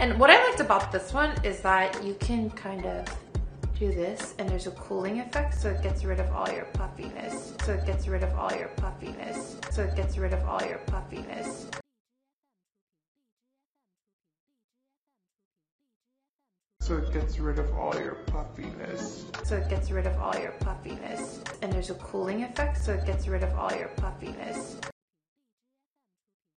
And what I liked about this one is that you can kind of do this and there's a cooling effect so it gets rid of all your puffiness. So it gets rid of all your puffiness. So it gets rid of all your puffiness. So it gets rid of all your puffiness. So it gets rid of all your puffiness. And there's a cooling effect so it gets rid of all your puffiness.